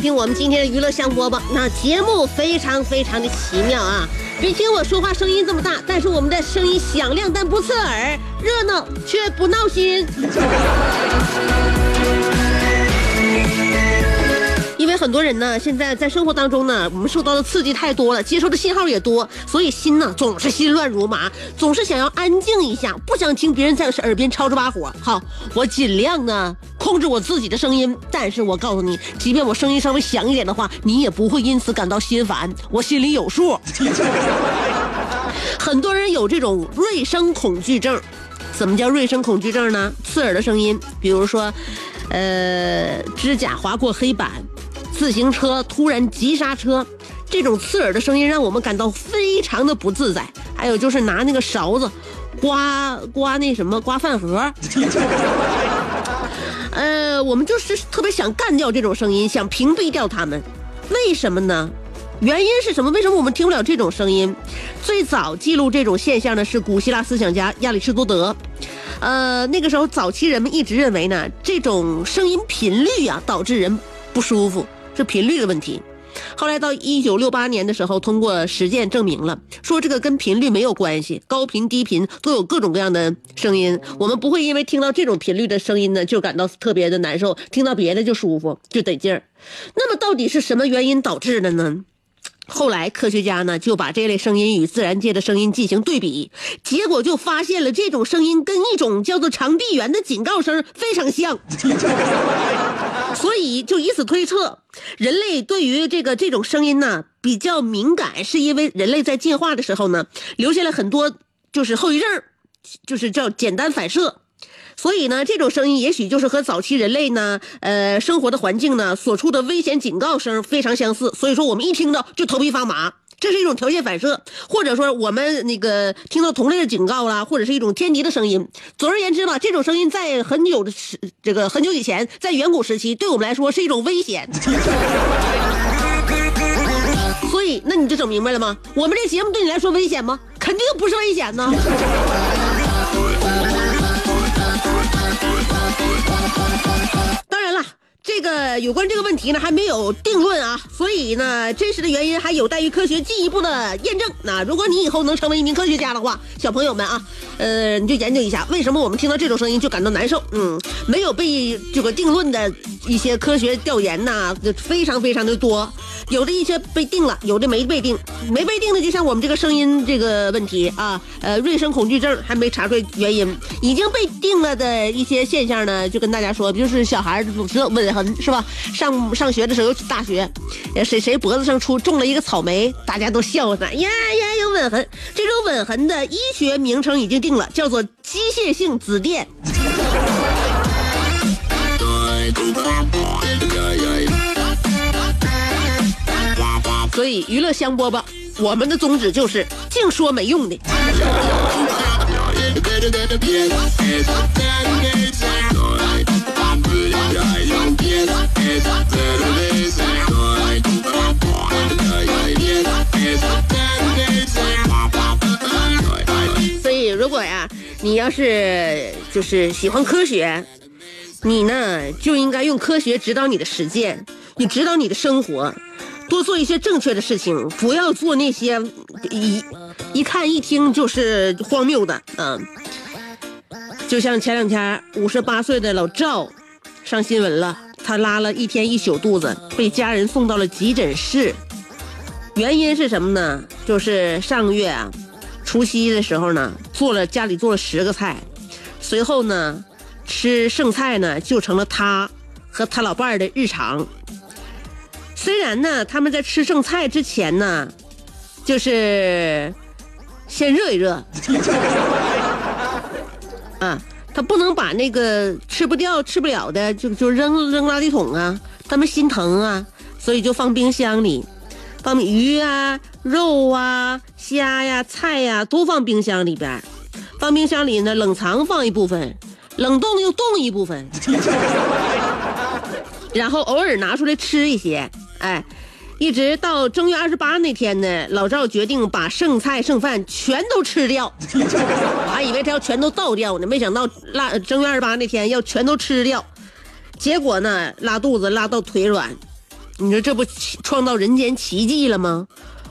听我们今天的娱乐香饽饽。那节目非常非常的奇妙啊！别听我说话声音这么大，但是我们的声音响亮但不刺耳，热闹却不闹心。很多人呢，现在在生活当中呢，我们受到的刺激太多了，接收的信号也多，所以心呢总是心乱如麻，总是想要安静一下，不想听别人在耳边吵吵把火。好，我尽量呢控制我自己的声音，但是我告诉你，即便我声音稍微响一点的话，你也不会因此感到心烦，我心里有数。很多人有这种锐声恐惧症，怎么叫锐声恐惧症呢？刺耳的声音，比如说，呃，指甲划过黑板。自行车突然急刹车，这种刺耳的声音让我们感到非常的不自在。还有就是拿那个勺子刮刮那什么刮饭盒，呃，我们就是特别想干掉这种声音，想屏蔽掉他们。为什么呢？原因是什么？为什么我们听不了这种声音？最早记录这种现象的是古希腊思想家亚里士多德。呃，那个时候早期人们一直认为呢，这种声音频率啊导致人不舒服。是频率的问题，后来到一九六八年的时候，通过实践证明了，说这个跟频率没有关系，高频低频都有各种各样的声音，我们不会因为听到这种频率的声音呢就感到特别的难受，听到别的就舒服就得劲儿。那么到底是什么原因导致的呢？后来科学家呢就把这类声音与自然界的声音进行对比，结果就发现了这种声音跟一种叫做长臂猿的警告声非常像。所以就以此推测，人类对于这个这种声音呢比较敏感，是因为人类在进化的时候呢留下了很多就是后遗症，就是叫简单反射。所以呢，这种声音也许就是和早期人类呢，呃，生活的环境呢所出的危险警告声非常相似。所以说，我们一听到就头皮发麻。这是一种条件反射，或者说我们那个听到同类的警告啦，或者是一种天敌的声音。总而言之吧，这种声音在很久的时，这个很久以前，在远古时期，对我们来说是一种危险。所以，那你就整明白了吗？我们这节目对你来说危险吗？肯定不是危险呢。这个有关这个问题呢，还没有定论啊，所以呢，真实的原因还有待于科学进一步的验证。那如果你以后能成为一名科学家的话，小朋友们啊，呃，你就研究一下为什么我们听到这种声音就感到难受。嗯，没有被这个定论的一些科学调研呐，非常非常的多。有的一些被定了，有的没被定。没被定的，就像我们这个声音这个问题啊，呃，锐声恐惧症还没查出来原因。已经被定了的一些现象呢，就跟大家说，就是小孩总是吻痕，是吧？上 上学的时候，大学，谁谁脖子上出种了一个草莓，大家都笑他呀呀有吻痕。这种吻痕的医学名称已经定了，叫做机械性紫癜。所以娱乐香饽饽，我们的宗旨就是净说没用的。所以，如果呀，你要是就是喜欢科学，你呢就应该用科学指导你的实践，你指导你的生活。多做一些正确的事情，不要做那些一一看一听就是荒谬的。嗯，就像前两天五十八岁的老赵上新闻了。他拉了一天一宿肚子，被家人送到了急诊室。原因是什么呢？就是上个月啊，除夕的时候呢，做了家里做了十个菜，随后呢，吃剩菜呢就成了他和他老伴儿的日常。虽然呢，他们在吃剩菜之前呢，就是先热一热，啊，他不能把那个吃不掉、吃不了的就就扔扔垃圾桶啊，他们心疼啊，所以就放冰箱里。放鱼啊、肉啊、虾呀、菜呀，都放冰箱里边放冰箱里呢，冷藏放一部分，冷冻又冻一部分，然后偶尔拿出来吃一些。哎，一直到正月二十八那天呢，老赵决定把剩菜剩饭全都吃掉。我还以为他要全都倒掉呢，没想到拉正月二十八那天要全都吃掉，结果呢，拉肚子拉到腿软。你说这不创造人间奇迹了吗？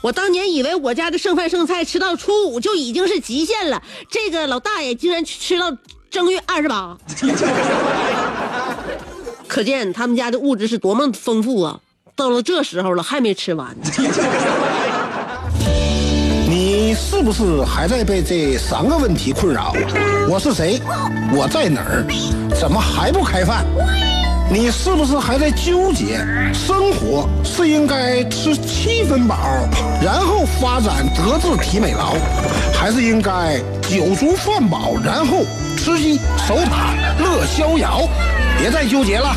我当年以为我家的剩饭剩菜吃到初五就已经是极限了，这个老大爷竟然吃到正月二十八，可见他们家的物质是多么丰富啊！到了这时候了还没吃完。你是不是还在被这三个问题困扰？我是谁？我在哪儿？怎么还不开饭？你是不是还在纠结，生活是应该吃七分饱，然后发展德智体美劳，还是应该酒足饭饱，然后吃鸡守塔乐逍遥？别再纠结了。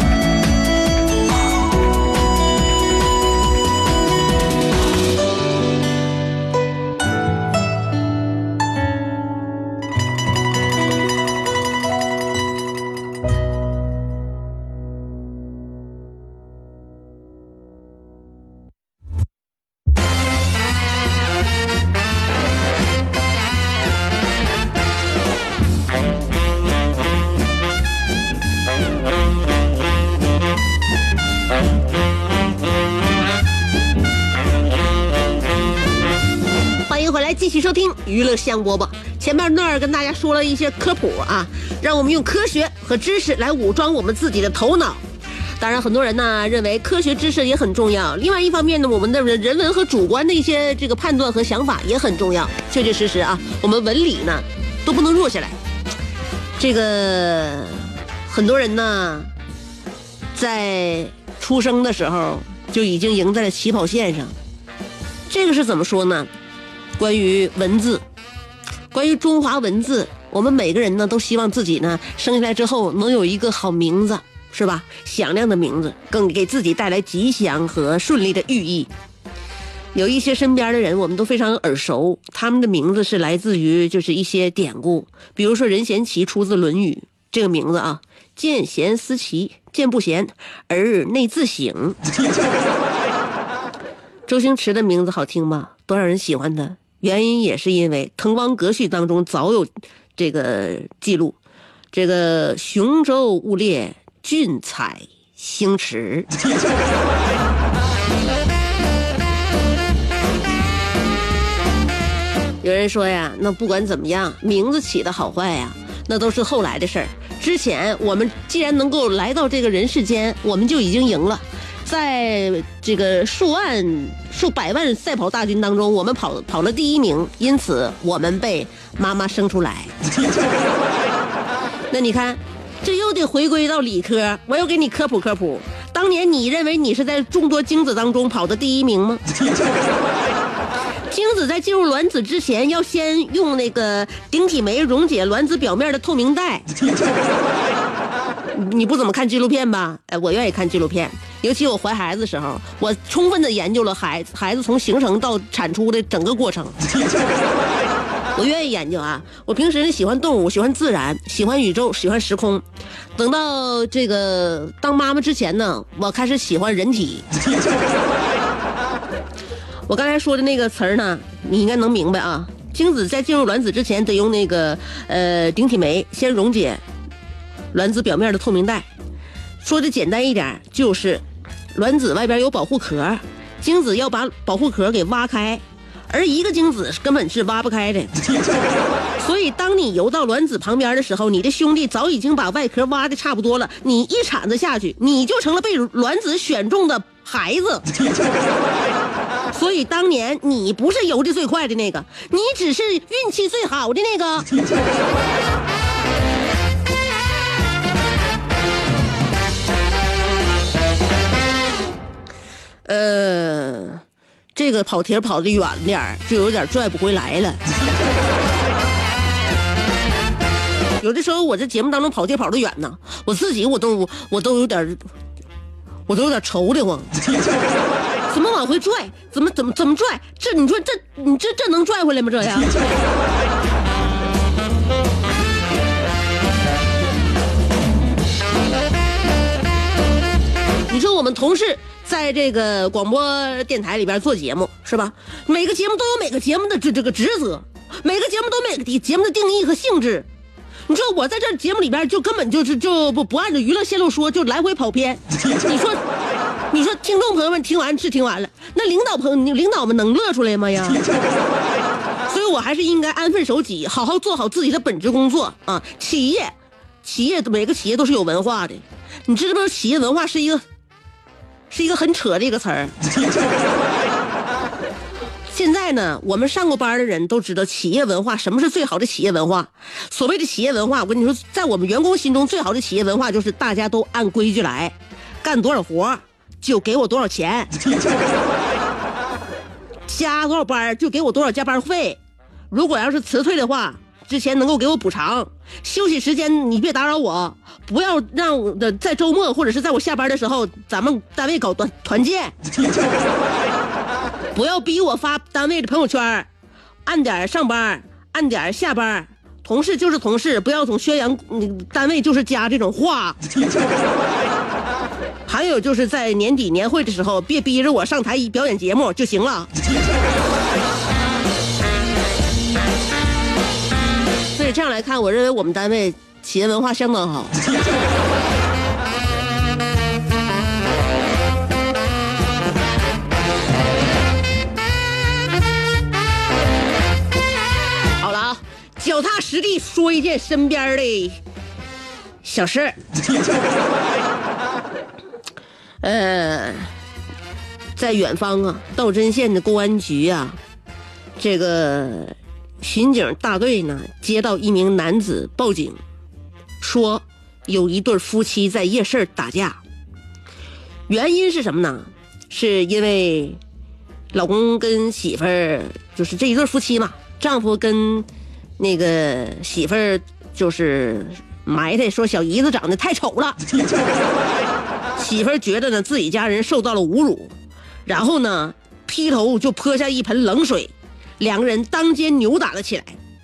娱乐香饽饽，前面那儿跟大家说了一些科普啊，让我们用科学和知识来武装我们自己的头脑。当然，很多人呢认为科学知识也很重要。另外一方面呢，我们的人文和主观的一些这个判断和想法也很重要。确确实实啊，我们文理呢都不能弱下来。这个很多人呢在出生的时候就已经赢在了起跑线上。这个是怎么说呢？关于文字，关于中华文字，我们每个人呢都希望自己呢生下来之后能有一个好名字，是吧？响亮的名字，更给自己带来吉祥和顺利的寓意。有一些身边的人，我们都非常耳熟，他们的名字是来自于就是一些典故，比如说任贤齐出自《论语》这个名字啊，“见贤思齐，见不贤而内自省”。周星驰的名字好听吗？多少人喜欢他？原因也是因为《滕王阁序》当中早有这个记录，这个雄州雾列，俊采星驰。有人说呀，那不管怎么样，名字起的好坏呀，那都是后来的事儿。之前我们既然能够来到这个人世间，我们就已经赢了。在这个数万、数百万赛跑大军当中，我们跑跑了第一名，因此我们被妈妈生出来。那你看，这又得回归到理科，我又给你科普科普。当年你认为你是在众多精子当中跑的第一名吗？精子在进入卵子之前，要先用那个顶体酶溶解卵子表面的透明带。你不怎么看纪录片吧？哎，我愿意看纪录片，尤其我怀孩子的时候，我充分的研究了孩子孩子从形成到产出的整个过程。我愿意研究啊！我平时喜欢动物，喜欢自然，喜欢宇宙，喜欢时空。等到这个当妈妈之前呢，我开始喜欢人体。我刚才说的那个词儿呢，你应该能明白啊。精子在进入卵子之前，得用那个呃顶体酶先溶解卵子表面的透明带。说的简单一点，就是卵子外边有保护壳，精子要把保护壳给挖开，而一个精子根本是挖不开的。所以，当你游到卵子旁边的时候，你的兄弟早已经把外壳挖的差不多了，你一铲子下去，你就成了被卵子选中的孩子。所以当年你不是游的最快的那个，你只是运气最好的那个。呃，这个跑题跑的远点儿，就有点拽不回来了。有的时候我这节目当中跑题跑的远呢，我自己我都我都有点，我都有点愁的慌。怎么往回拽？怎么怎么怎么拽？这你说这你这这能拽回来吗？这样？你说我们同事在这个广播电台里边做节目是吧？每个节目都有每个节目的这这个职责，每个节目都有每个节目的定义和性质。你说我在这节目里边就根本就是就不不按照娱乐线路说，就来回跑偏。你说，你说听众朋友们听完是听完了，那领导朋友领导们能乐出来吗呀？所以我还是应该安分守己，好好做好自己的本职工作啊！企业，企业每个企业都是有文化的，你知不知道企业文化是一个，是一个很扯的一个词儿。现在呢，我们上过班的人都知道企业文化什么是最好的企业文化。所谓的企业文化，我跟你说，在我们员工心中最好的企业文化就是大家都按规矩来，干多少活就给我多少钱，加多少班就给我多少加班费。如果要是辞退的话，之前能够给我补偿。休息时间你别打扰我，不要让的在周末或者是在我下班的时候，咱们单位搞团团建。不要逼我发单位的朋友圈，按点上班，按点下班，同事就是同事，不要总宣扬单位就是家这种话。还有就是在年底年会的时候，别逼着我上台表演节目就行了。这样来看，我认为我们单位企业文化相当好。好了啊脚踏实地说一件身边的小事儿。呃，在远方啊，道真县的公安局啊，这个巡警大队呢，接到一名男子报警，说有一对夫妻在夜市打架。原因是什么呢？是因为老公跟媳妇儿，就是这一对夫妻嘛，丈夫跟。那个媳妇儿就是埋汰说小姨子长得太丑了，媳妇儿觉得呢自己家人受到了侮辱，然后呢劈头就泼下一盆冷水，两个人当街扭打了起来。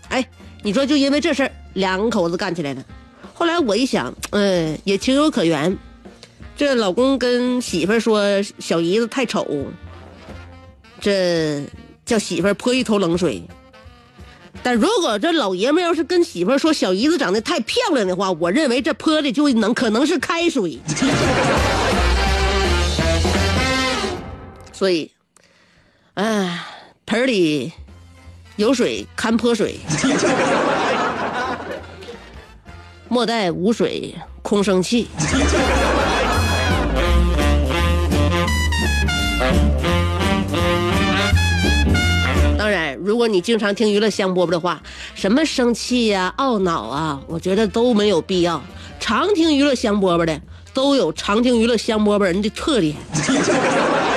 哎，你说就因为这事儿，两口子干起来了。后来我一想，嗯，也情有可原。这老公跟媳妇儿说小姨子太丑，这叫媳妇儿泼一头冷水。但如果这老爷们要是跟媳妇说小姨子长得太漂亮的话，我认为这泼的就能可能是开水。所以，哎，盆里有水看泼水，莫待无水空生气。当然如果你经常听娱乐香饽饽的话，什么生气呀、懊恼啊，我觉得都没有必要。常听娱乐香饽饽的，都有常听娱乐香饽饽人的特点。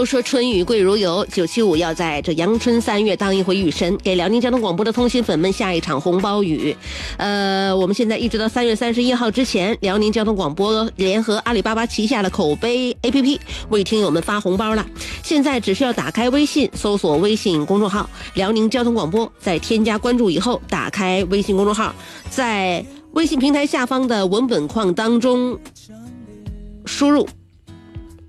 都说春雨贵如油，九七五要在这阳春三月当一回雨神，给辽宁交通广播的通信粉们下一场红包雨。呃，我们现在一直到三月三十一号之前，辽宁交通广播联合阿里巴巴旗下的口碑 APP 为听友们发红包了。现在只需要打开微信，搜索微信公众号“辽宁交通广播”，在添加关注以后，打开微信公众号，在微信平台下方的文本框当中输入。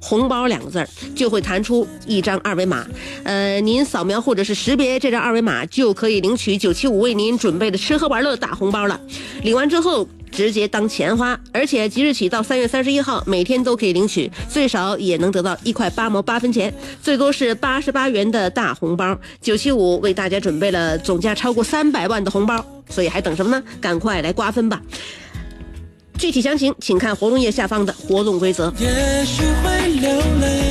红包两个字儿就会弹出一张二维码，呃，您扫描或者是识别这张二维码，就可以领取九七五为您准备的吃喝玩乐大红包了。领完之后直接当钱花，而且即日起到三月三十一号，每天都可以领取，最少也能得到一块八毛八分钱，最多是八十八元的大红包。九七五为大家准备了总价超过三百万的红包，所以还等什么呢？赶快来瓜分吧！具体详情，请看活动页下方的活动规则。也许会流泪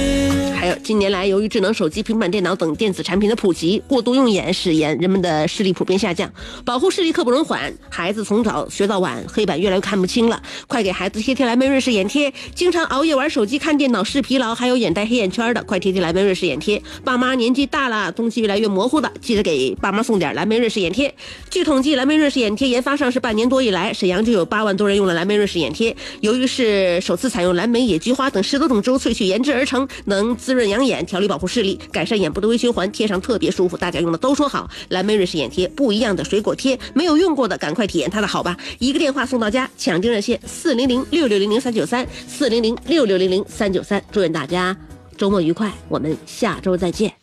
近年来由于智能手机、平板电脑等电子产品的普及，过度用眼使眼人们的视力普遍下降，保护视力刻不容缓。孩子从早学到晚，黑板越来越看不清了，快给孩子贴贴蓝莓瑞士眼贴。经常熬夜玩手机、看电脑视疲劳，还有眼袋、黑眼圈的，快贴贴蓝莓瑞士眼贴。爸妈年纪大了，东西越来越模糊的，记得给爸妈送点蓝莓瑞士眼贴。据统计，蓝莓瑞士眼贴研发上市半年多以来，沈阳就有八万多人用了蓝莓瑞士眼贴。由于是首次采用蓝莓、野菊花等十多种植物萃取研制而成，能滋润润养眼、调理保护视力、改善眼部的微循环，贴上特别舒服。大家用的都说好，蓝莓瑞士眼贴不一样的水果贴，没有用过的赶快体验它的好吧！一个电话送到家，抢订热线四零零六六零零三九三四零零六六零零三九三。祝愿大家周末愉快，我们下周再见。